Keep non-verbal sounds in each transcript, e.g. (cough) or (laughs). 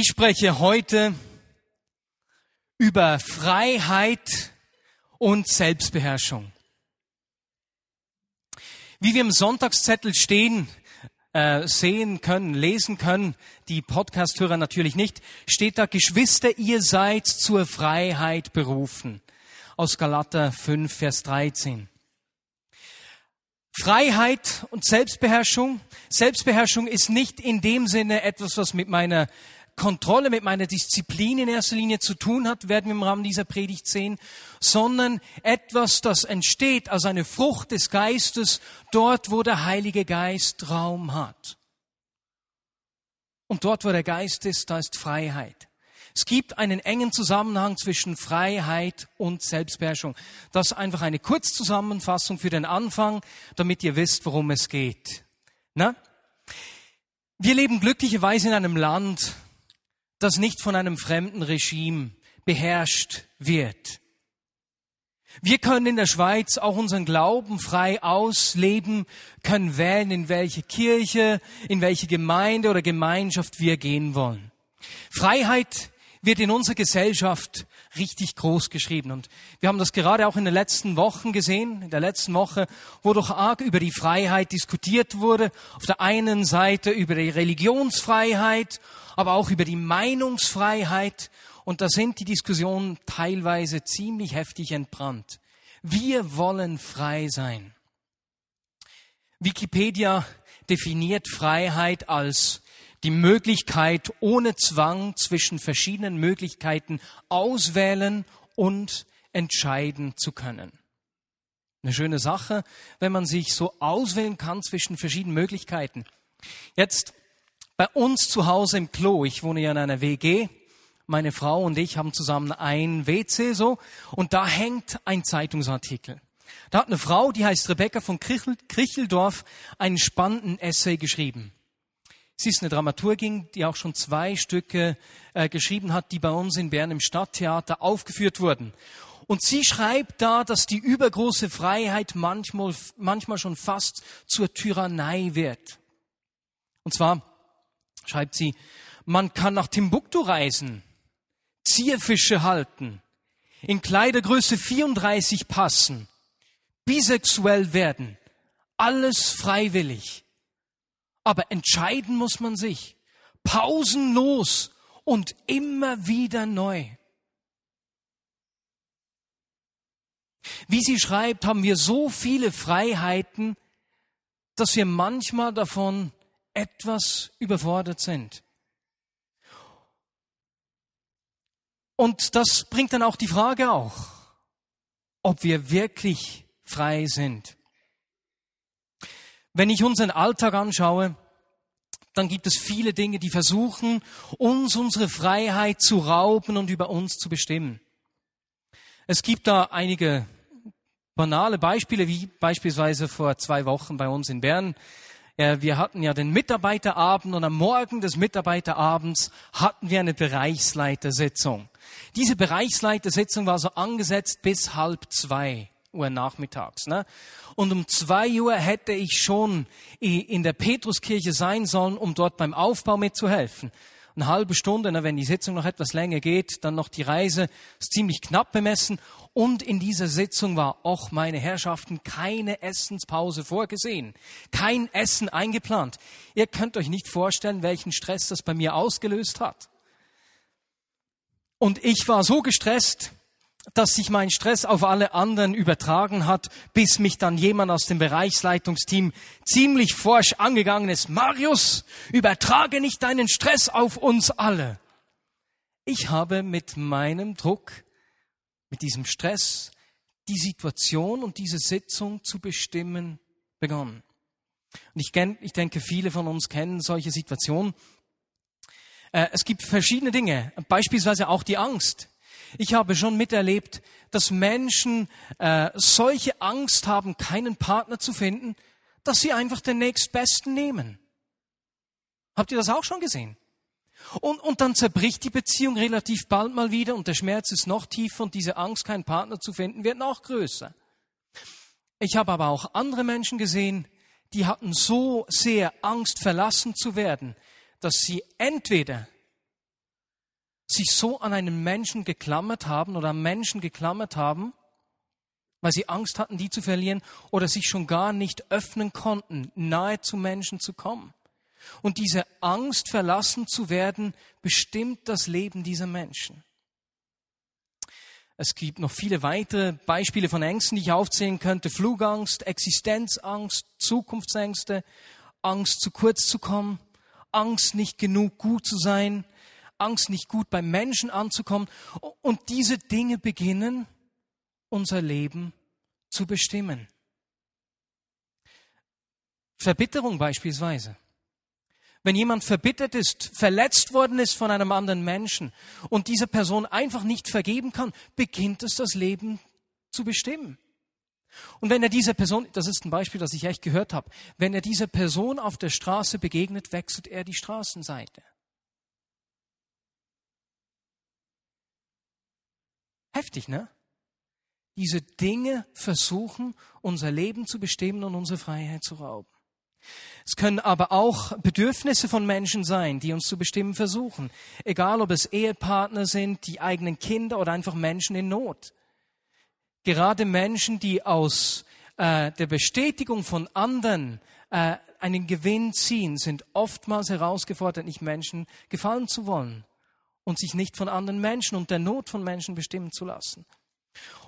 Ich spreche heute über Freiheit und Selbstbeherrschung. Wie wir im Sonntagszettel stehen, äh, sehen können, lesen können, die Podcasthörer natürlich nicht, steht da, Geschwister, ihr seid zur Freiheit berufen. Aus Galater 5, Vers 13. Freiheit und Selbstbeherrschung. Selbstbeherrschung ist nicht in dem Sinne etwas, was mit meiner Kontrolle, mit meiner Disziplin in erster Linie zu tun hat, werden wir im Rahmen dieser Predigt sehen, sondern etwas, das entsteht als eine Frucht des Geistes dort, wo der Heilige Geist Raum hat. Und dort, wo der Geist ist, da ist Freiheit. Es gibt einen engen Zusammenhang zwischen Freiheit und Selbstbeherrschung. Das ist einfach eine Kurzzusammenfassung für den Anfang, damit ihr wisst, worum es geht. Na? Wir leben glücklicherweise in einem Land, das nicht von einem fremden Regime beherrscht wird. Wir können in der Schweiz auch unseren Glauben frei ausleben, können wählen, in welche Kirche, in welche Gemeinde oder Gemeinschaft wir gehen wollen. Freiheit wird in unserer Gesellschaft richtig groß geschrieben. Und wir haben das gerade auch in den letzten Wochen gesehen, in der letzten Woche, wo doch arg über die Freiheit diskutiert wurde. Auf der einen Seite über die Religionsfreiheit aber auch über die Meinungsfreiheit. Und da sind die Diskussionen teilweise ziemlich heftig entbrannt. Wir wollen frei sein. Wikipedia definiert Freiheit als die Möglichkeit, ohne Zwang zwischen verschiedenen Möglichkeiten auswählen und entscheiden zu können. Eine schöne Sache, wenn man sich so auswählen kann zwischen verschiedenen Möglichkeiten. Jetzt bei uns zu Hause im Klo, ich wohne ja in einer WG, meine Frau und ich haben zusammen ein WC so, und da hängt ein Zeitungsartikel. Da hat eine Frau, die heißt Rebecca von Kricheldorf, einen spannenden Essay geschrieben. Sie ist eine Dramaturgin, die auch schon zwei Stücke äh, geschrieben hat, die bei uns in Bern im Stadttheater aufgeführt wurden. Und sie schreibt da, dass die übergroße Freiheit manchmal, manchmal schon fast zur Tyrannei wird. Und zwar schreibt sie, man kann nach Timbuktu reisen, Zierfische halten, in Kleidergröße 34 passen, bisexuell werden, alles freiwillig. Aber entscheiden muss man sich, pausenlos und immer wieder neu. Wie sie schreibt, haben wir so viele Freiheiten, dass wir manchmal davon etwas überfordert sind. Und das bringt dann auch die Frage auch, ob wir wirklich frei sind. Wenn ich unseren Alltag anschaue, dann gibt es viele Dinge, die versuchen, uns unsere Freiheit zu rauben und über uns zu bestimmen. Es gibt da einige banale Beispiele, wie beispielsweise vor zwei Wochen bei uns in Bern wir hatten ja den Mitarbeiterabend und am Morgen des Mitarbeiterabends hatten wir eine Bereichsleitersitzung. Diese Bereichsleitersitzung war so angesetzt bis halb zwei Uhr nachmittags. Ne? Und um zwei Uhr hätte ich schon in der Petruskirche sein sollen, um dort beim Aufbau mitzuhelfen. Eine halbe Stunde, ne, wenn die Sitzung noch etwas länger geht, dann noch die Reise, ist ziemlich knapp bemessen. Und in dieser Sitzung war auch meine Herrschaften keine Essenspause vorgesehen. Kein Essen eingeplant. Ihr könnt euch nicht vorstellen, welchen Stress das bei mir ausgelöst hat. Und ich war so gestresst, dass sich mein Stress auf alle anderen übertragen hat, bis mich dann jemand aus dem Bereichsleitungsteam ziemlich forsch angegangen ist. Marius, übertrage nicht deinen Stress auf uns alle. Ich habe mit meinem Druck mit diesem Stress die Situation und diese Sitzung zu bestimmen begonnen. Und ich, ich denke, viele von uns kennen solche Situationen. Äh, es gibt verschiedene Dinge, beispielsweise auch die Angst. Ich habe schon miterlebt, dass Menschen äh, solche Angst haben, keinen Partner zu finden, dass sie einfach den nächstbesten nehmen. Habt ihr das auch schon gesehen? Und, und dann zerbricht die Beziehung relativ bald mal wieder und der Schmerz ist noch tiefer und diese Angst, keinen Partner zu finden, wird noch größer. Ich habe aber auch andere Menschen gesehen, die hatten so sehr Angst, verlassen zu werden, dass sie entweder sich so an einen Menschen geklammert haben oder an Menschen geklammert haben, weil sie Angst hatten, die zu verlieren oder sich schon gar nicht öffnen konnten, nahe zu Menschen zu kommen. Und diese Angst, verlassen zu werden, bestimmt das Leben dieser Menschen. Es gibt noch viele weitere Beispiele von Ängsten, die ich aufzählen könnte. Flugangst, Existenzangst, Zukunftsängste, Angst zu kurz zu kommen, Angst nicht genug gut zu sein, Angst nicht gut beim Menschen anzukommen. Und diese Dinge beginnen unser Leben zu bestimmen. Verbitterung beispielsweise. Wenn jemand verbittert ist, verletzt worden ist von einem anderen Menschen und dieser Person einfach nicht vergeben kann, beginnt es das Leben zu bestimmen. Und wenn er dieser Person, das ist ein Beispiel, das ich echt gehört habe, wenn er dieser Person auf der Straße begegnet, wechselt er die Straßenseite. Heftig, ne? Diese Dinge versuchen, unser Leben zu bestimmen und unsere Freiheit zu rauben. Es können aber auch Bedürfnisse von Menschen sein, die uns zu bestimmen versuchen. Egal, ob es Ehepartner sind, die eigenen Kinder oder einfach Menschen in Not. Gerade Menschen, die aus äh, der Bestätigung von anderen äh, einen Gewinn ziehen, sind oftmals herausgefordert, nicht Menschen gefallen zu wollen und sich nicht von anderen Menschen und der Not von Menschen bestimmen zu lassen.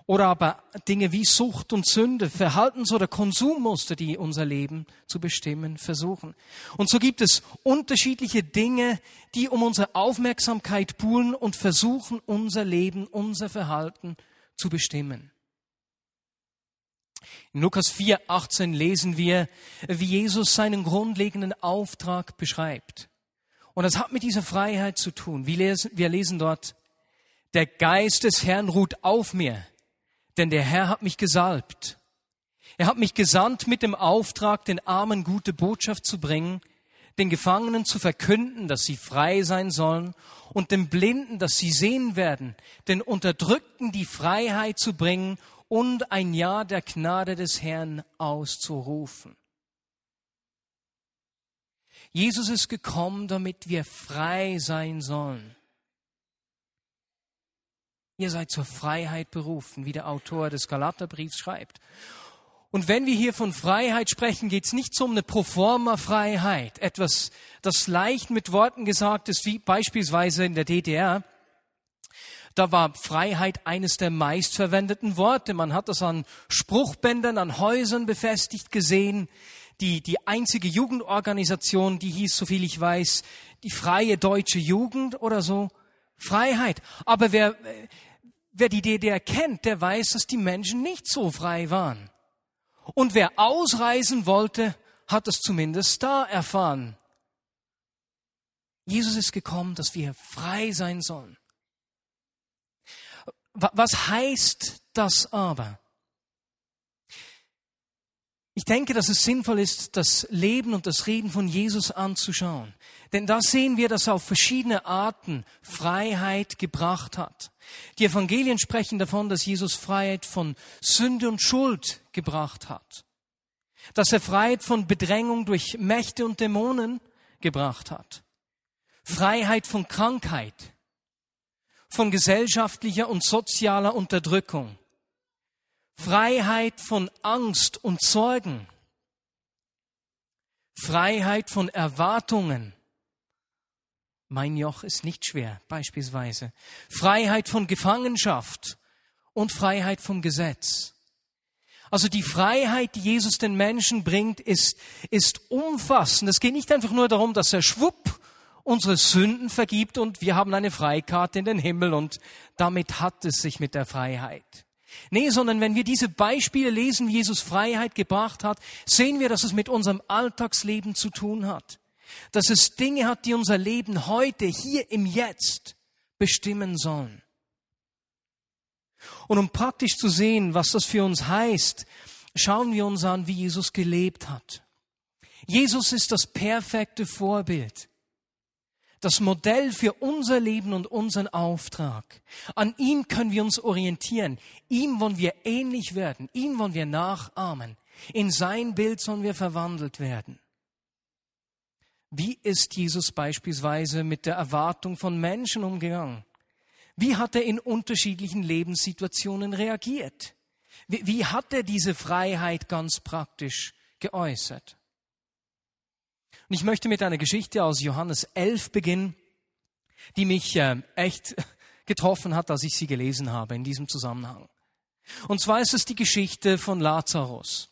Oder aber Dinge wie Sucht und Sünde, Verhaltens- oder Konsummuster, die unser Leben zu bestimmen versuchen. Und so gibt es unterschiedliche Dinge, die um unsere Aufmerksamkeit buhlen und versuchen, unser Leben, unser Verhalten zu bestimmen. In Lukas 4, 18 lesen wir, wie Jesus seinen grundlegenden Auftrag beschreibt. Und das hat mit dieser Freiheit zu tun. Wir lesen, wir lesen dort, der Geist des Herrn ruht auf mir, denn der Herr hat mich gesalbt. Er hat mich gesandt mit dem Auftrag, den Armen gute Botschaft zu bringen, den Gefangenen zu verkünden, dass sie frei sein sollen, und den Blinden, dass sie sehen werden, den Unterdrückten die Freiheit zu bringen und ein Jahr der Gnade des Herrn auszurufen. Jesus ist gekommen, damit wir frei sein sollen. Ihr seid zur Freiheit berufen, wie der Autor des Galaterbriefs schreibt. Und wenn wir hier von Freiheit sprechen, geht es nicht so um eine Proforma-Freiheit, etwas, das leicht mit Worten gesagt ist, wie beispielsweise in der DDR. Da war Freiheit eines der meistverwendeten Worte. Man hat das an Spruchbändern, an Häusern befestigt gesehen die, die einzige Jugendorganisation, die hieß, soviel ich weiß, die Freie Deutsche Jugend oder so. Freiheit. Aber wer, wer die DDR kennt, der weiß, dass die Menschen nicht so frei waren. Und wer ausreisen wollte, hat es zumindest da erfahren. Jesus ist gekommen, dass wir frei sein sollen. Was heißt das aber? Ich denke, dass es sinnvoll ist, das Leben und das Reden von Jesus anzuschauen. Denn da sehen wir, dass er auf verschiedene Arten Freiheit gebracht hat. Die Evangelien sprechen davon, dass Jesus Freiheit von Sünde und Schuld gebracht hat. Dass er Freiheit von Bedrängung durch Mächte und Dämonen gebracht hat. Freiheit von Krankheit, von gesellschaftlicher und sozialer Unterdrückung Freiheit von Angst und Sorgen, Freiheit von Erwartungen. Mein Joch ist nicht schwer, beispielsweise. Freiheit von Gefangenschaft und Freiheit vom Gesetz. Also die Freiheit, die Jesus den Menschen bringt, ist, ist umfassend. Es geht nicht einfach nur darum, dass er schwupp unsere Sünden vergibt und wir haben eine Freikarte in den Himmel und damit hat es sich mit der Freiheit. Nee, sondern wenn wir diese Beispiele lesen, wie Jesus Freiheit gebracht hat, sehen wir, dass es mit unserem Alltagsleben zu tun hat. Dass es Dinge hat, die unser Leben heute, hier im Jetzt bestimmen sollen. Und um praktisch zu sehen, was das für uns heißt, schauen wir uns an, wie Jesus gelebt hat. Jesus ist das perfekte Vorbild das Modell für unser Leben und unseren Auftrag. An ihm können wir uns orientieren. Ihm wollen wir ähnlich werden. Ihm wollen wir nachahmen. In sein Bild sollen wir verwandelt werden. Wie ist Jesus beispielsweise mit der Erwartung von Menschen umgegangen? Wie hat er in unterschiedlichen Lebenssituationen reagiert? Wie, wie hat er diese Freiheit ganz praktisch geäußert? Und ich möchte mit einer Geschichte aus Johannes 11 beginnen, die mich äh, echt (laughs) getroffen hat, als ich sie gelesen habe in diesem Zusammenhang. Und zwar ist es die Geschichte von Lazarus.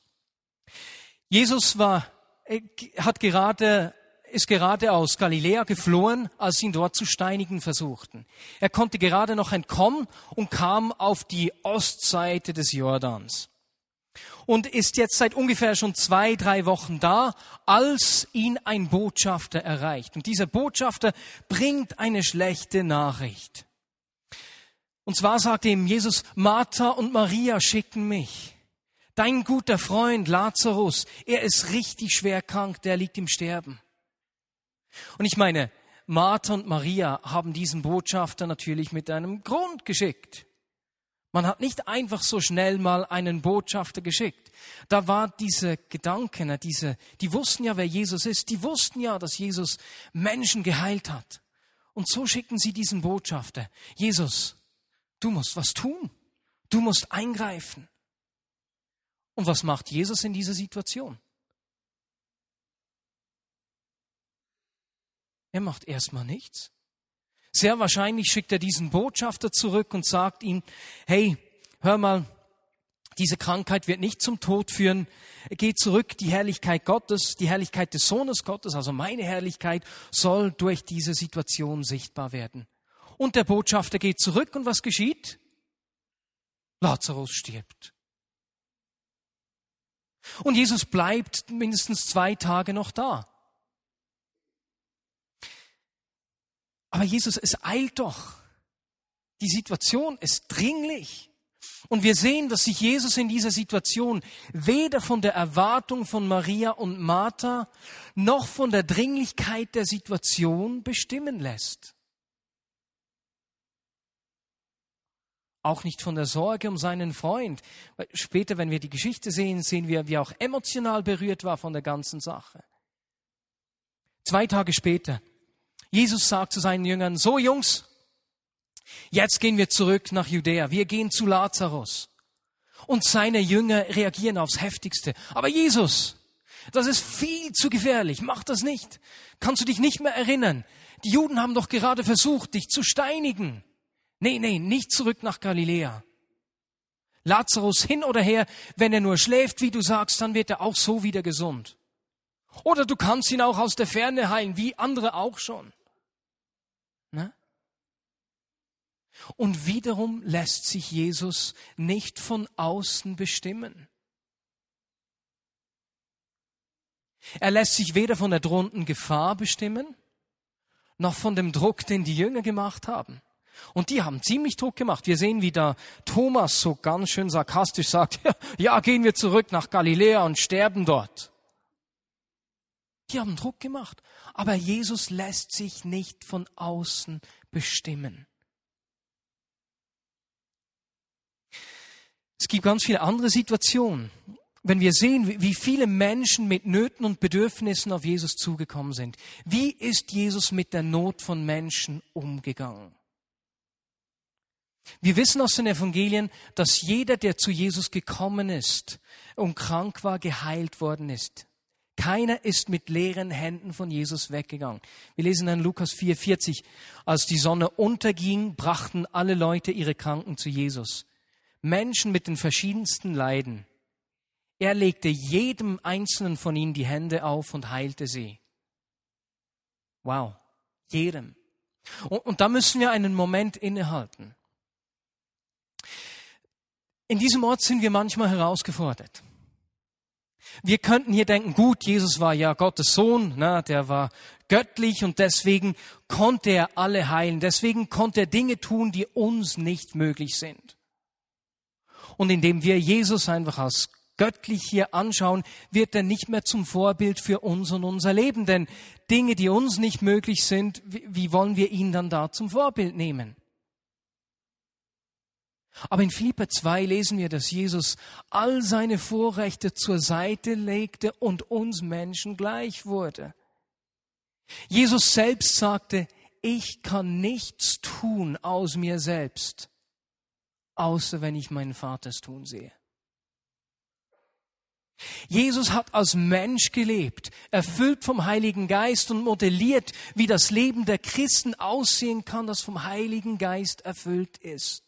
Jesus war, äh, hat gerade, ist gerade aus Galiläa geflohen, als sie ihn dort zu steinigen versuchten. Er konnte gerade noch entkommen und kam auf die Ostseite des Jordans. Und ist jetzt seit ungefähr schon zwei, drei Wochen da, als ihn ein Botschafter erreicht. Und dieser Botschafter bringt eine schlechte Nachricht. Und zwar sagt ihm Jesus, Martha und Maria schicken mich. Dein guter Freund Lazarus, er ist richtig schwer krank, der liegt im Sterben. Und ich meine, Martha und Maria haben diesen Botschafter natürlich mit einem Grund geschickt. Man hat nicht einfach so schnell mal einen Botschafter geschickt. Da war diese Gedanken, diese, die wussten ja, wer Jesus ist. Die wussten ja, dass Jesus Menschen geheilt hat. Und so schicken sie diesen Botschafter. Jesus, Du musst was tun. Du musst eingreifen. Und was macht Jesus in dieser Situation? Er macht erstmal nichts. Sehr wahrscheinlich schickt er diesen Botschafter zurück und sagt ihm, hey, hör mal, diese Krankheit wird nicht zum Tod führen. Geh zurück, die Herrlichkeit Gottes, die Herrlichkeit des Sohnes Gottes, also meine Herrlichkeit, soll durch diese Situation sichtbar werden. Und der Botschafter geht zurück und was geschieht? Lazarus stirbt. Und Jesus bleibt mindestens zwei Tage noch da. Aber Jesus, es eilt doch. Die Situation ist dringlich. Und wir sehen, dass sich Jesus in dieser Situation weder von der Erwartung von Maria und Martha noch von der Dringlichkeit der Situation bestimmen lässt. auch nicht von der Sorge um seinen Freund. Später, wenn wir die Geschichte sehen, sehen wir, wie er auch emotional berührt war von der ganzen Sache. Zwei Tage später, Jesus sagt zu seinen Jüngern, so Jungs, jetzt gehen wir zurück nach Judäa, wir gehen zu Lazarus. Und seine Jünger reagieren aufs heftigste. Aber Jesus, das ist viel zu gefährlich, mach das nicht. Kannst du dich nicht mehr erinnern? Die Juden haben doch gerade versucht, dich zu steinigen. Nee, nee, nicht zurück nach Galiläa. Lazarus hin oder her, wenn er nur schläft, wie du sagst, dann wird er auch so wieder gesund. Oder du kannst ihn auch aus der Ferne heilen, wie andere auch schon. Ne? Und wiederum lässt sich Jesus nicht von außen bestimmen. Er lässt sich weder von der drohenden Gefahr bestimmen, noch von dem Druck, den die Jünger gemacht haben. Und die haben ziemlich Druck gemacht. Wir sehen, wie da Thomas so ganz schön sarkastisch sagt, ja, (laughs) ja, gehen wir zurück nach Galiläa und sterben dort. Die haben Druck gemacht. Aber Jesus lässt sich nicht von außen bestimmen. Es gibt ganz viele andere Situationen. Wenn wir sehen, wie viele Menschen mit Nöten und Bedürfnissen auf Jesus zugekommen sind, wie ist Jesus mit der Not von Menschen umgegangen? Wir wissen aus den Evangelien, dass jeder, der zu Jesus gekommen ist und krank war, geheilt worden ist. Keiner ist mit leeren Händen von Jesus weggegangen. Wir lesen in Lukas 4,40, als die Sonne unterging, brachten alle Leute ihre Kranken zu Jesus. Menschen mit den verschiedensten Leiden. Er legte jedem einzelnen von ihnen die Hände auf und heilte sie. Wow, jedem. Und, und da müssen wir einen Moment innehalten. In diesem Ort sind wir manchmal herausgefordert. Wir könnten hier denken, gut, Jesus war ja Gottes Sohn, na, der war göttlich und deswegen konnte er alle heilen, deswegen konnte er Dinge tun, die uns nicht möglich sind. Und indem wir Jesus einfach als göttlich hier anschauen, wird er nicht mehr zum Vorbild für uns und unser Leben, denn Dinge, die uns nicht möglich sind, wie wollen wir ihn dann da zum Vorbild nehmen? Aber in Philipper 2 lesen wir, dass Jesus all seine Vorrechte zur Seite legte und uns Menschen gleich wurde. Jesus selbst sagte, ich kann nichts tun aus mir selbst, außer wenn ich meinen Vater es tun sehe. Jesus hat als Mensch gelebt, erfüllt vom Heiligen Geist und modelliert, wie das Leben der Christen aussehen kann, das vom Heiligen Geist erfüllt ist.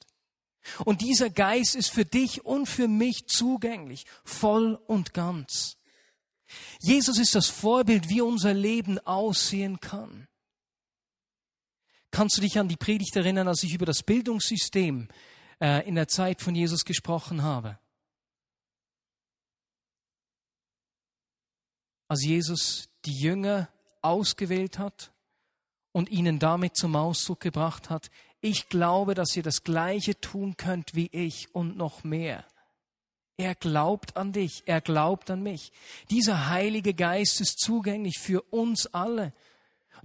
Und dieser Geist ist für dich und für mich zugänglich, voll und ganz. Jesus ist das Vorbild, wie unser Leben aussehen kann. Kannst du dich an die Predigt erinnern, als ich über das Bildungssystem äh, in der Zeit von Jesus gesprochen habe? als Jesus die Jünger ausgewählt hat und ihnen damit zum Ausdruck gebracht hat, ich glaube, dass ihr das Gleiche tun könnt wie ich und noch mehr. Er glaubt an dich, er glaubt an mich. Dieser Heilige Geist ist zugänglich für uns alle.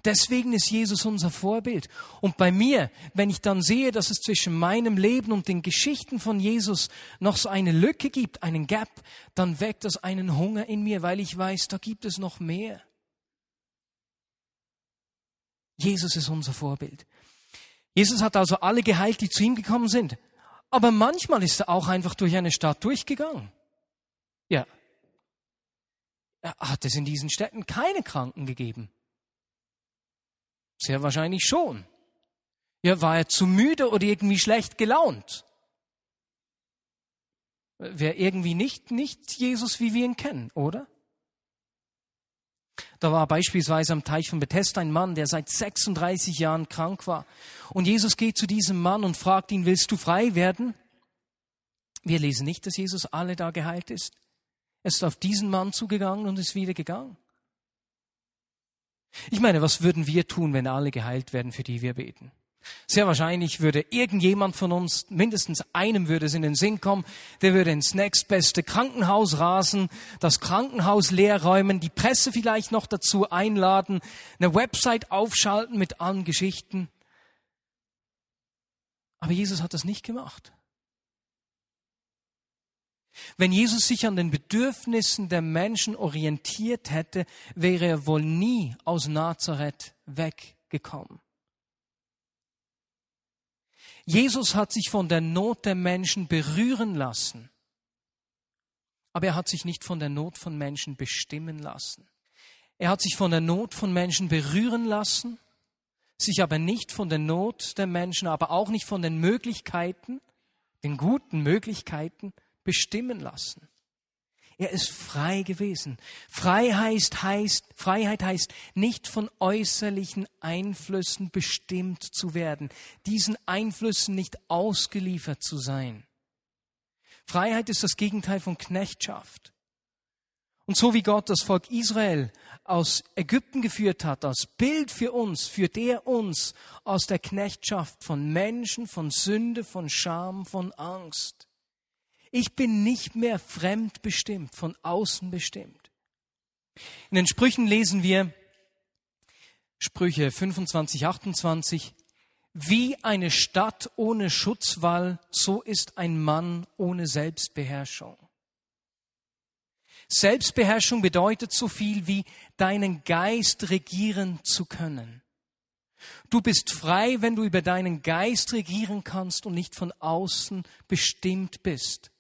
Deswegen ist Jesus unser Vorbild. Und bei mir, wenn ich dann sehe, dass es zwischen meinem Leben und den Geschichten von Jesus noch so eine Lücke gibt, einen Gap, dann weckt das einen Hunger in mir, weil ich weiß, da gibt es noch mehr. Jesus ist unser Vorbild. Jesus hat also alle geheilt, die zu ihm gekommen sind. Aber manchmal ist er auch einfach durch eine Stadt durchgegangen. Ja. Er hat es in diesen Städten keine Kranken gegeben. Sehr wahrscheinlich schon. Ja, war er zu müde oder irgendwie schlecht gelaunt? Wäre irgendwie nicht, nicht Jesus, wie wir ihn kennen, oder? Da war beispielsweise am Teich von Bethesda ein Mann, der seit 36 Jahren krank war. Und Jesus geht zu diesem Mann und fragt ihn, willst du frei werden? Wir lesen nicht, dass Jesus alle da geheilt ist. Er ist auf diesen Mann zugegangen und ist wieder gegangen. Ich meine, was würden wir tun, wenn alle geheilt werden, für die wir beten? Sehr wahrscheinlich würde irgendjemand von uns, mindestens einem würde es in den Sinn kommen, der würde ins nächstbeste Krankenhaus rasen, das Krankenhaus leer räumen, die Presse vielleicht noch dazu einladen, eine Website aufschalten mit allen Geschichten. Aber Jesus hat das nicht gemacht. Wenn Jesus sich an den Bedürfnissen der Menschen orientiert hätte, wäre er wohl nie aus Nazareth weggekommen. Jesus hat sich von der Not der Menschen berühren lassen, aber er hat sich nicht von der Not von Menschen bestimmen lassen. Er hat sich von der Not von Menschen berühren lassen, sich aber nicht von der Not der Menschen, aber auch nicht von den Möglichkeiten, den guten Möglichkeiten bestimmen lassen. Er ist frei gewesen. Freiheit heißt, Freiheit heißt, nicht von äußerlichen Einflüssen bestimmt zu werden, diesen Einflüssen nicht ausgeliefert zu sein. Freiheit ist das Gegenteil von Knechtschaft. Und so wie Gott das Volk Israel aus Ägypten geführt hat, als Bild für uns, führt er uns aus der Knechtschaft von Menschen, von Sünde, von Scham, von Angst. Ich bin nicht mehr fremdbestimmt, von außen bestimmt. In den Sprüchen lesen wir Sprüche 25, 28, wie eine Stadt ohne Schutzwall, so ist ein Mann ohne Selbstbeherrschung. Selbstbeherrschung bedeutet so viel wie deinen Geist regieren zu können. Du bist frei, wenn du über deinen Geist regieren kannst und nicht von außen bestimmt bist.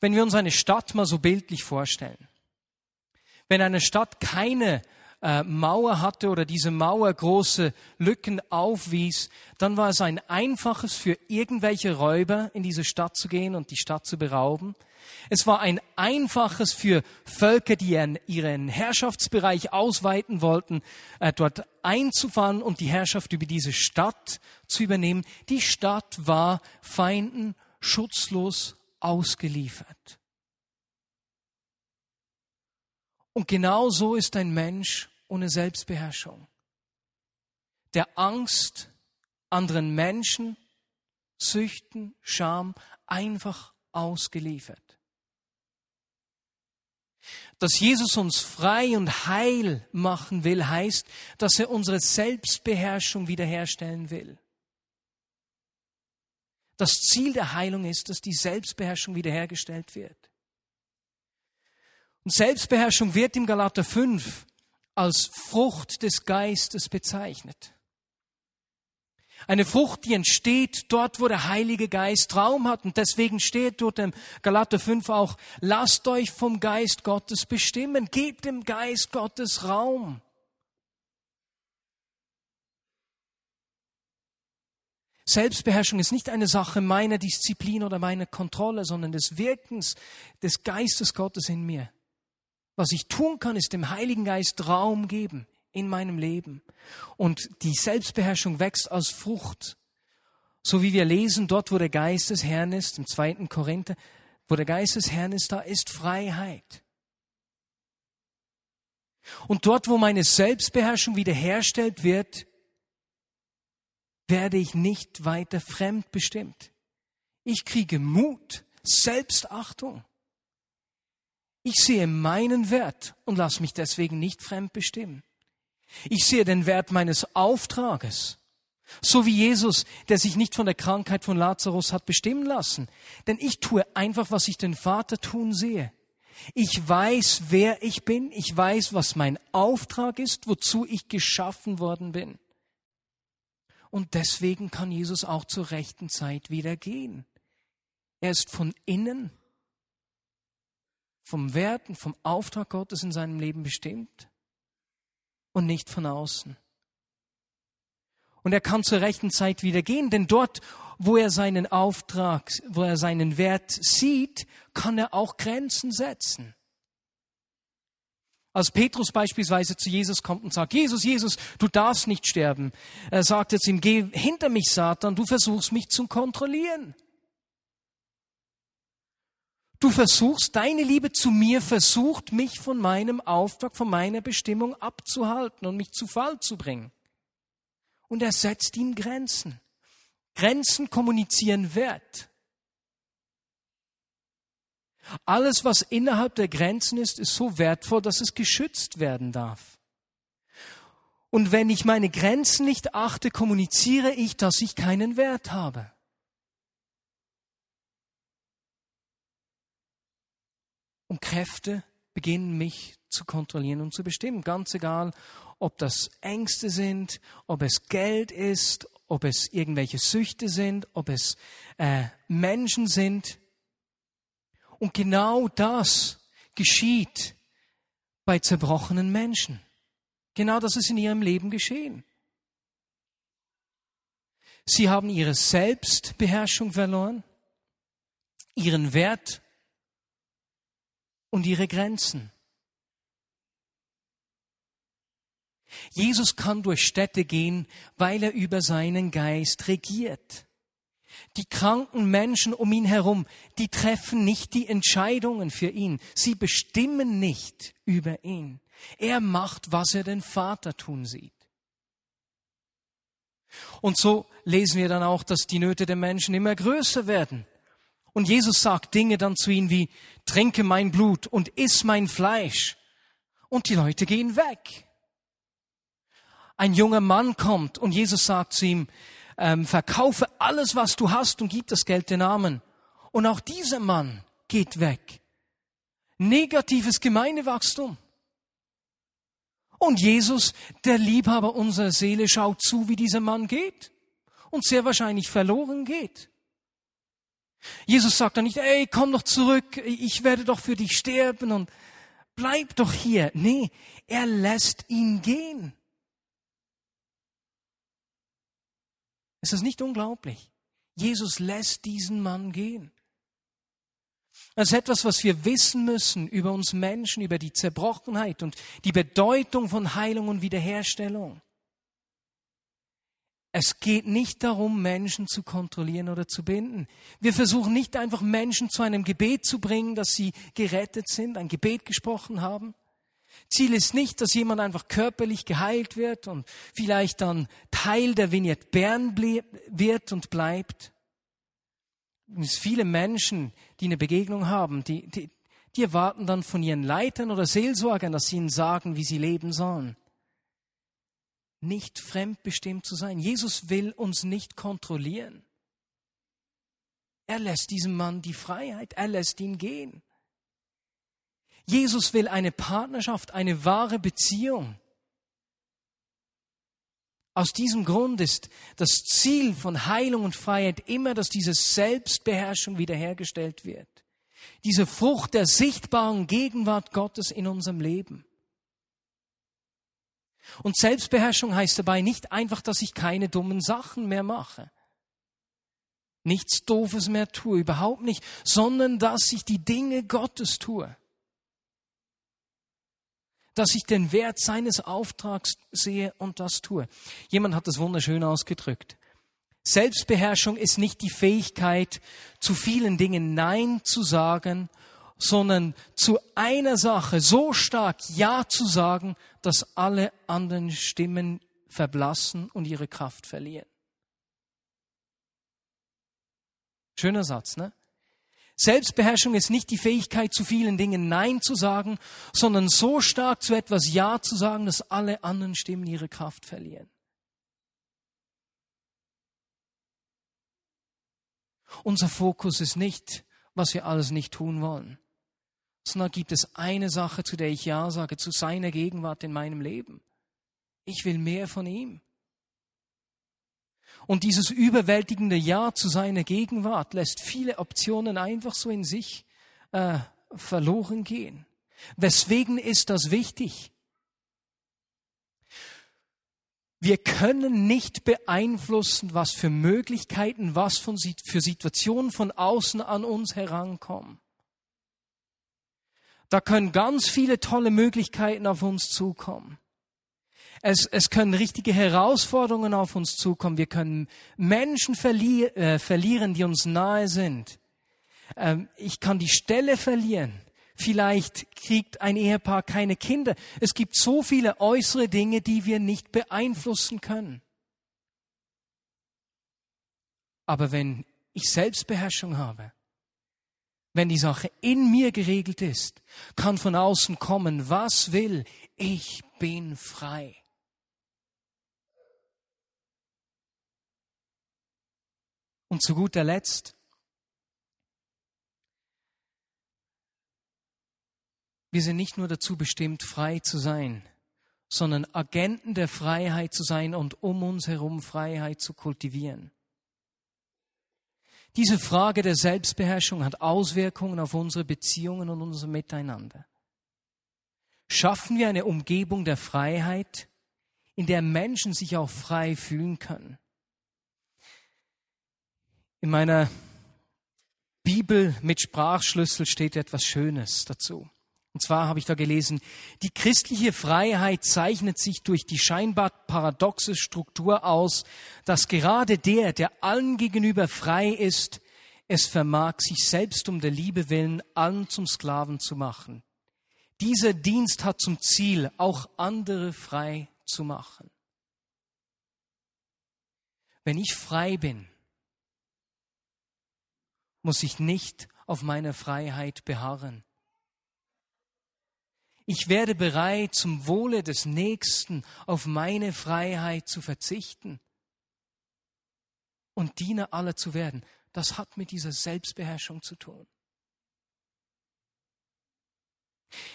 Wenn wir uns eine Stadt mal so bildlich vorstellen, wenn eine Stadt keine äh, Mauer hatte oder diese Mauer große Lücken aufwies, dann war es ein einfaches für irgendwelche Räuber in diese Stadt zu gehen und die Stadt zu berauben. Es war ein einfaches für Völker, die ihren Herrschaftsbereich ausweiten wollten, äh, dort einzufahren und die Herrschaft über diese Stadt zu übernehmen. Die Stadt war Feinden schutzlos ausgeliefert. Und genau so ist ein Mensch ohne Selbstbeherrschung, der Angst, anderen Menschen, Süchten, Scham einfach ausgeliefert. Dass Jesus uns frei und heil machen will, heißt, dass er unsere Selbstbeherrschung wiederherstellen will. Das Ziel der Heilung ist, dass die Selbstbeherrschung wiederhergestellt wird. Und Selbstbeherrschung wird im Galater 5 als Frucht des Geistes bezeichnet. Eine Frucht, die entsteht dort, wo der Heilige Geist Raum hat. Und deswegen steht dort im Galater 5 auch, lasst euch vom Geist Gottes bestimmen. Gebt dem Geist Gottes Raum. Selbstbeherrschung ist nicht eine Sache meiner Disziplin oder meiner Kontrolle, sondern des Wirkens des Geistes Gottes in mir. Was ich tun kann, ist dem Heiligen Geist Raum geben in meinem Leben. Und die Selbstbeherrschung wächst als Frucht. So wie wir lesen, dort, wo der Geist des Herrn ist, im zweiten Korinther, wo der Geist des Herrn ist, da ist Freiheit. Und dort, wo meine Selbstbeherrschung wiederherstellt wird, werde ich nicht weiter fremdbestimmt. Ich kriege Mut, Selbstachtung. Ich sehe meinen Wert und lasse mich deswegen nicht fremdbestimmen. Ich sehe den Wert meines Auftrages. So wie Jesus, der sich nicht von der Krankheit von Lazarus hat bestimmen lassen. Denn ich tue einfach, was ich den Vater tun sehe. Ich weiß, wer ich bin. Ich weiß, was mein Auftrag ist, wozu ich geschaffen worden bin. Und deswegen kann Jesus auch zur rechten Zeit wieder gehen. Er ist von innen, vom Werten, vom Auftrag Gottes in seinem Leben bestimmt und nicht von außen. Und er kann zur rechten Zeit wieder gehen, denn dort, wo er seinen Auftrag, wo er seinen Wert sieht, kann er auch Grenzen setzen. Als Petrus beispielsweise zu Jesus kommt und sagt, Jesus, Jesus, du darfst nicht sterben, er sagt jetzt ihm, geh hinter mich, Satan, du versuchst mich zu kontrollieren. Du versuchst, deine Liebe zu mir versucht, mich von meinem Auftrag, von meiner Bestimmung abzuhalten und mich zu Fall zu bringen. Und er setzt ihm Grenzen. Grenzen kommunizieren Wert. Alles, was innerhalb der Grenzen ist, ist so wertvoll, dass es geschützt werden darf. Und wenn ich meine Grenzen nicht achte, kommuniziere ich, dass ich keinen Wert habe. und Kräfte beginnen mich zu kontrollieren und zu bestimmen. Ganz egal, ob das Ängste sind, ob es Geld ist, ob es irgendwelche Süchte sind, ob es äh, Menschen sind. Und genau das geschieht bei zerbrochenen Menschen. Genau das ist in ihrem Leben geschehen. Sie haben ihre Selbstbeherrschung verloren, ihren Wert und ihre Grenzen. Jesus kann durch Städte gehen, weil er über seinen Geist regiert. Die kranken Menschen um ihn herum, die treffen nicht die Entscheidungen für ihn. Sie bestimmen nicht über ihn. Er macht, was er den Vater tun sieht. Und so lesen wir dann auch, dass die Nöte der Menschen immer größer werden. Und Jesus sagt Dinge dann zu ihnen wie, trinke mein Blut und iss mein Fleisch. Und die Leute gehen weg. Ein junger Mann kommt und Jesus sagt zu ihm, ähm, verkaufe alles, was du hast und gib das Geld den Armen. Und auch dieser Mann geht weg. Negatives Gemeindewachstum. Und Jesus, der Liebhaber unserer Seele, schaut zu, wie dieser Mann geht und sehr wahrscheinlich verloren geht. Jesus sagt dann nicht, ey, komm doch zurück, ich werde doch für dich sterben und bleib doch hier. Nee, er lässt ihn gehen. Ist das nicht unglaublich? Jesus lässt diesen Mann gehen. Das ist etwas, was wir wissen müssen über uns Menschen, über die Zerbrochenheit und die Bedeutung von Heilung und Wiederherstellung. Es geht nicht darum, Menschen zu kontrollieren oder zu binden. Wir versuchen nicht einfach Menschen zu einem Gebet zu bringen, dass sie gerettet sind, ein Gebet gesprochen haben. Ziel ist nicht, dass jemand einfach körperlich geheilt wird und vielleicht dann Teil der Vignette Bern wird und bleibt. Es viele Menschen, die eine Begegnung haben, die, die, die erwarten dann von ihren Leitern oder Seelsorgern, dass sie ihnen sagen, wie sie leben sollen nicht fremdbestimmt zu sein. Jesus will uns nicht kontrollieren. Er lässt diesem Mann die Freiheit, er lässt ihn gehen. Jesus will eine Partnerschaft, eine wahre Beziehung. Aus diesem Grund ist das Ziel von Heilung und Freiheit immer, dass diese Selbstbeherrschung wiederhergestellt wird. Diese Frucht der sichtbaren Gegenwart Gottes in unserem Leben. Und Selbstbeherrschung heißt dabei nicht einfach, dass ich keine dummen Sachen mehr mache. Nichts Doofes mehr tue, überhaupt nicht, sondern dass ich die Dinge Gottes tue dass ich den Wert seines Auftrags sehe und das tue. Jemand hat das wunderschön ausgedrückt. Selbstbeherrschung ist nicht die Fähigkeit, zu vielen Dingen Nein zu sagen, sondern zu einer Sache so stark Ja zu sagen, dass alle anderen Stimmen verblassen und ihre Kraft verlieren. Schöner Satz, ne? Selbstbeherrschung ist nicht die Fähigkeit, zu vielen Dingen Nein zu sagen, sondern so stark zu etwas Ja zu sagen, dass alle anderen Stimmen ihre Kraft verlieren. Unser Fokus ist nicht, was wir alles nicht tun wollen, sondern gibt es eine Sache, zu der ich Ja sage, zu seiner Gegenwart in meinem Leben. Ich will mehr von ihm. Und dieses überwältigende Ja zu seiner Gegenwart lässt viele Optionen einfach so in sich äh, verloren gehen. Weswegen ist das wichtig? Wir können nicht beeinflussen, was für Möglichkeiten, was von, für Situationen von außen an uns herankommen. Da können ganz viele tolle Möglichkeiten auf uns zukommen. Es, es können richtige Herausforderungen auf uns zukommen. Wir können Menschen verlier, äh, verlieren, die uns nahe sind. Ähm, ich kann die Stelle verlieren. Vielleicht kriegt ein Ehepaar keine Kinder. Es gibt so viele äußere Dinge, die wir nicht beeinflussen können. Aber wenn ich Selbstbeherrschung habe, wenn die Sache in mir geregelt ist, kann von außen kommen, was will, ich bin frei. Und zu guter Letzt, wir sind nicht nur dazu bestimmt, frei zu sein, sondern Agenten der Freiheit zu sein und um uns herum Freiheit zu kultivieren. Diese Frage der Selbstbeherrschung hat Auswirkungen auf unsere Beziehungen und unser Miteinander. Schaffen wir eine Umgebung der Freiheit, in der Menschen sich auch frei fühlen können? In meiner Bibel mit Sprachschlüssel steht etwas Schönes dazu. Und zwar habe ich da gelesen, die christliche Freiheit zeichnet sich durch die scheinbar paradoxe Struktur aus, dass gerade der, der allen gegenüber frei ist, es vermag, sich selbst um der Liebe willen allen zum Sklaven zu machen. Dieser Dienst hat zum Ziel, auch andere frei zu machen. Wenn ich frei bin, muss ich nicht auf meine Freiheit beharren. Ich werde bereit, zum Wohle des Nächsten auf meine Freiheit zu verzichten und Diener aller zu werden. Das hat mit dieser Selbstbeherrschung zu tun.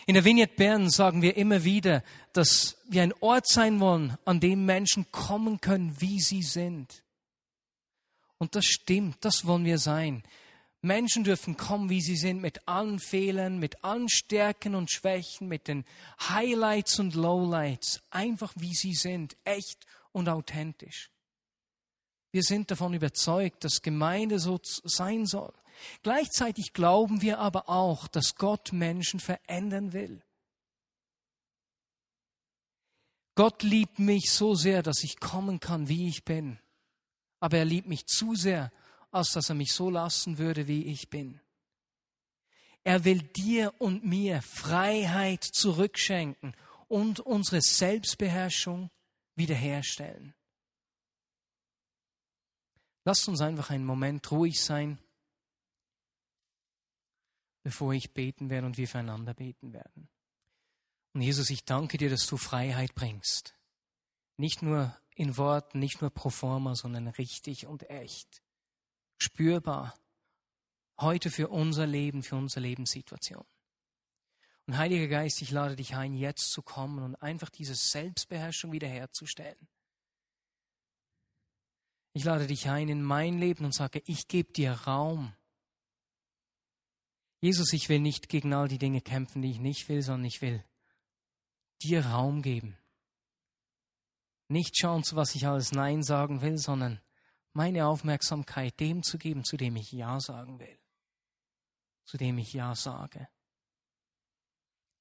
In der Vignette Bern sagen wir immer wieder, dass wir ein Ort sein wollen, an dem Menschen kommen können, wie sie sind. Und das stimmt, das wollen wir sein. Menschen dürfen kommen, wie sie sind, mit allen Fehlern, mit allen Stärken und Schwächen, mit den Highlights und Lowlights, einfach wie sie sind, echt und authentisch. Wir sind davon überzeugt, dass Gemeinde so sein soll. Gleichzeitig glauben wir aber auch, dass Gott Menschen verändern will. Gott liebt mich so sehr, dass ich kommen kann, wie ich bin. Aber er liebt mich zu sehr, als dass er mich so lassen würde, wie ich bin. Er will dir und mir Freiheit zurückschenken und unsere Selbstbeherrschung wiederherstellen. Lasst uns einfach einen Moment ruhig sein, bevor ich beten werde und wir füreinander beten werden. Und Jesus, ich danke dir, dass du Freiheit bringst. Nicht nur in Worten, nicht nur pro forma, sondern richtig und echt spürbar heute für unser Leben, für unsere Lebenssituation. Und Heiliger Geist, ich lade dich ein, jetzt zu kommen und einfach diese Selbstbeherrschung wiederherzustellen. Ich lade dich ein in mein Leben und sage, ich gebe dir Raum. Jesus, ich will nicht gegen all die Dinge kämpfen, die ich nicht will, sondern ich will dir Raum geben. Nicht schauen, zu was ich alles Nein sagen will, sondern meine Aufmerksamkeit dem zu geben, zu dem ich Ja sagen will. Zu dem ich Ja sage.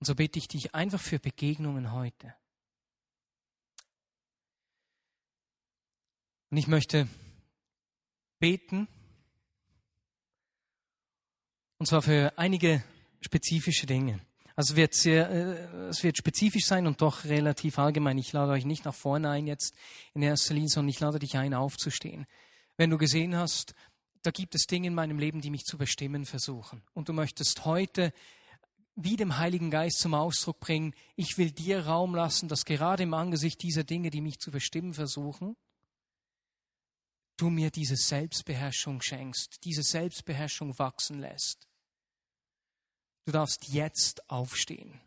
Und so bitte ich dich einfach für Begegnungen heute. Und ich möchte beten, und zwar für einige spezifische Dinge. Also wird sehr, äh, es wird spezifisch sein und doch relativ allgemein. Ich lade euch nicht nach vorne ein jetzt in erster Linie, sondern ich lade dich ein, aufzustehen. Wenn du gesehen hast, da gibt es Dinge in meinem Leben, die mich zu bestimmen versuchen. Und du möchtest heute wie dem Heiligen Geist zum Ausdruck bringen, ich will dir Raum lassen, dass gerade im Angesicht dieser Dinge, die mich zu bestimmen versuchen, du mir diese Selbstbeherrschung schenkst, diese Selbstbeherrschung wachsen lässt. Du darfst jetzt aufstehen.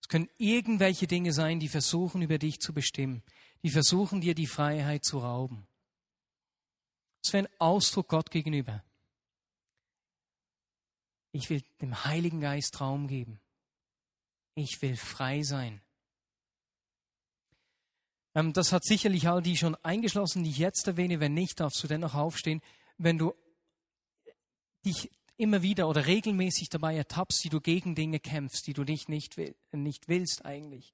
Es können irgendwelche Dinge sein, die versuchen, über dich zu bestimmen, die versuchen, dir die Freiheit zu rauben. Das wäre ein Ausdruck Gott gegenüber. Ich will dem Heiligen Geist Raum geben. Ich will frei sein. Ähm, das hat sicherlich all die schon eingeschlossen, die ich jetzt erwähne. Wenn nicht, darfst du dennoch aufstehen. Wenn du dich immer wieder oder regelmäßig dabei ertappst, die du gegen Dinge kämpfst, die du nicht, nicht, will, nicht willst eigentlich.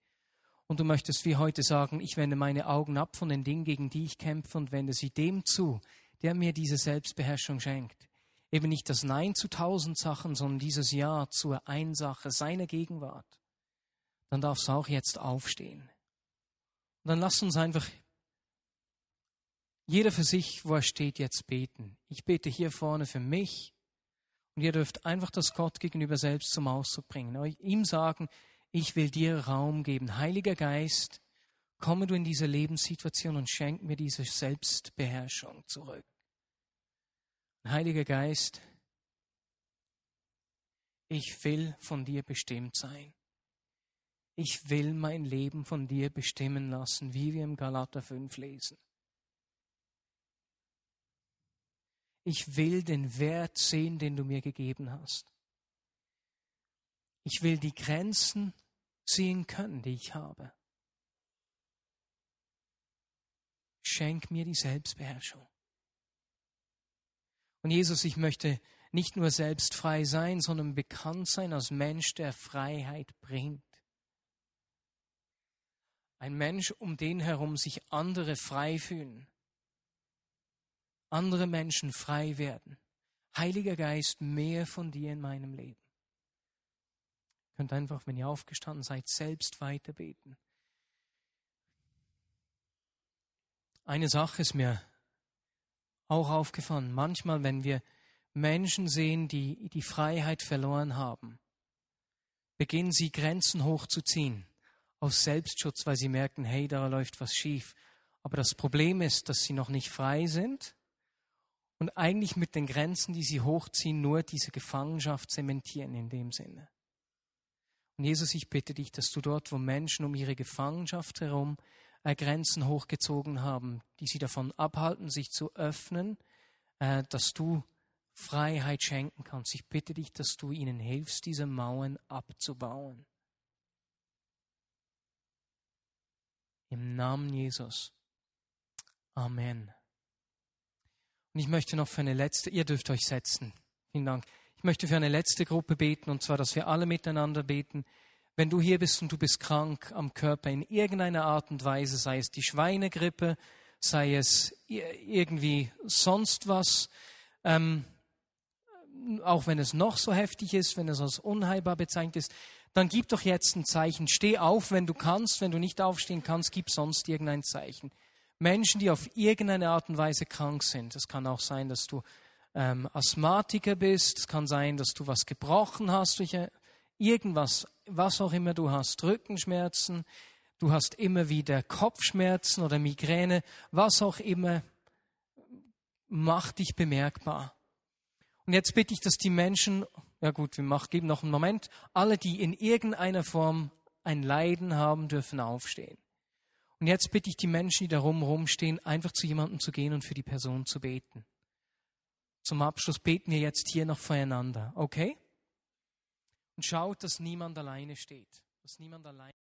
Und du möchtest wie heute sagen, ich wende meine Augen ab von den Dingen, gegen die ich kämpfe und wende sie dem zu, der mir diese Selbstbeherrschung schenkt. Eben nicht das Nein zu tausend Sachen, sondern dieses Ja zur Einsache, seiner Gegenwart. Dann darfst du auch jetzt aufstehen. Und dann lass uns einfach jeder für sich, wo er steht, jetzt beten. Ich bete hier vorne für mich. Und ihr dürft einfach das Gott gegenüber selbst zum Ausdruck bringen. Ihm sagen, ich will dir Raum geben. Heiliger Geist, komme du in diese Lebenssituation und schenk mir diese Selbstbeherrschung zurück. Heiliger Geist, ich will von dir bestimmt sein. Ich will mein Leben von dir bestimmen lassen, wie wir im Galater 5 lesen. Ich will den Wert sehen, den du mir gegeben hast. Ich will die Grenzen sehen können, die ich habe. Schenk mir die Selbstbeherrschung. Und Jesus, ich möchte nicht nur selbst frei sein, sondern bekannt sein als Mensch, der Freiheit bringt. Ein Mensch, um den herum sich andere frei fühlen andere Menschen frei werden. Heiliger Geist, mehr von dir in meinem Leben. Könnt einfach, wenn ihr aufgestanden seid, selbst weiter beten. Eine Sache ist mir auch aufgefallen. Manchmal, wenn wir Menschen sehen, die die Freiheit verloren haben, beginnen sie Grenzen hochzuziehen aus Selbstschutz, weil sie merken, hey, da läuft was schief. Aber das Problem ist, dass sie noch nicht frei sind und eigentlich mit den Grenzen, die sie hochziehen, nur diese Gefangenschaft zementieren in dem Sinne. Und Jesus, ich bitte dich, dass du dort, wo Menschen um ihre Gefangenschaft herum äh, Grenzen hochgezogen haben, die sie davon abhalten, sich zu öffnen, äh, dass du Freiheit schenken kannst. Ich bitte dich, dass du ihnen hilfst, diese Mauern abzubauen. Im Namen Jesus. Amen. Und ich möchte noch für eine letzte, ihr dürft euch setzen. Vielen Dank. Ich möchte für eine letzte Gruppe beten, und zwar, dass wir alle miteinander beten. Wenn du hier bist und du bist krank am Körper in irgendeiner Art und Weise, sei es die Schweinegrippe, sei es irgendwie sonst was, ähm, auch wenn es noch so heftig ist, wenn es als unheilbar bezeichnet ist, dann gib doch jetzt ein Zeichen. Steh auf, wenn du kannst. Wenn du nicht aufstehen kannst, gib sonst irgendein Zeichen. Menschen, die auf irgendeine Art und Weise krank sind. Es kann auch sein, dass du ähm, Asthmatiker bist. Es kann sein, dass du was gebrochen hast durch irgendwas, was auch immer du hast, Rückenschmerzen. Du hast immer wieder Kopfschmerzen oder Migräne, was auch immer. Mach dich bemerkbar. Und jetzt bitte ich, dass die Menschen, ja gut, wir machen, geben noch einen Moment, alle, die in irgendeiner Form ein Leiden haben, dürfen aufstehen. Und jetzt bitte ich die Menschen, die da rumstehen, einfach zu jemandem zu gehen und für die Person zu beten. Zum Abschluss beten wir jetzt hier noch voreinander, okay? Und schaut, dass niemand alleine steht, dass niemand alleine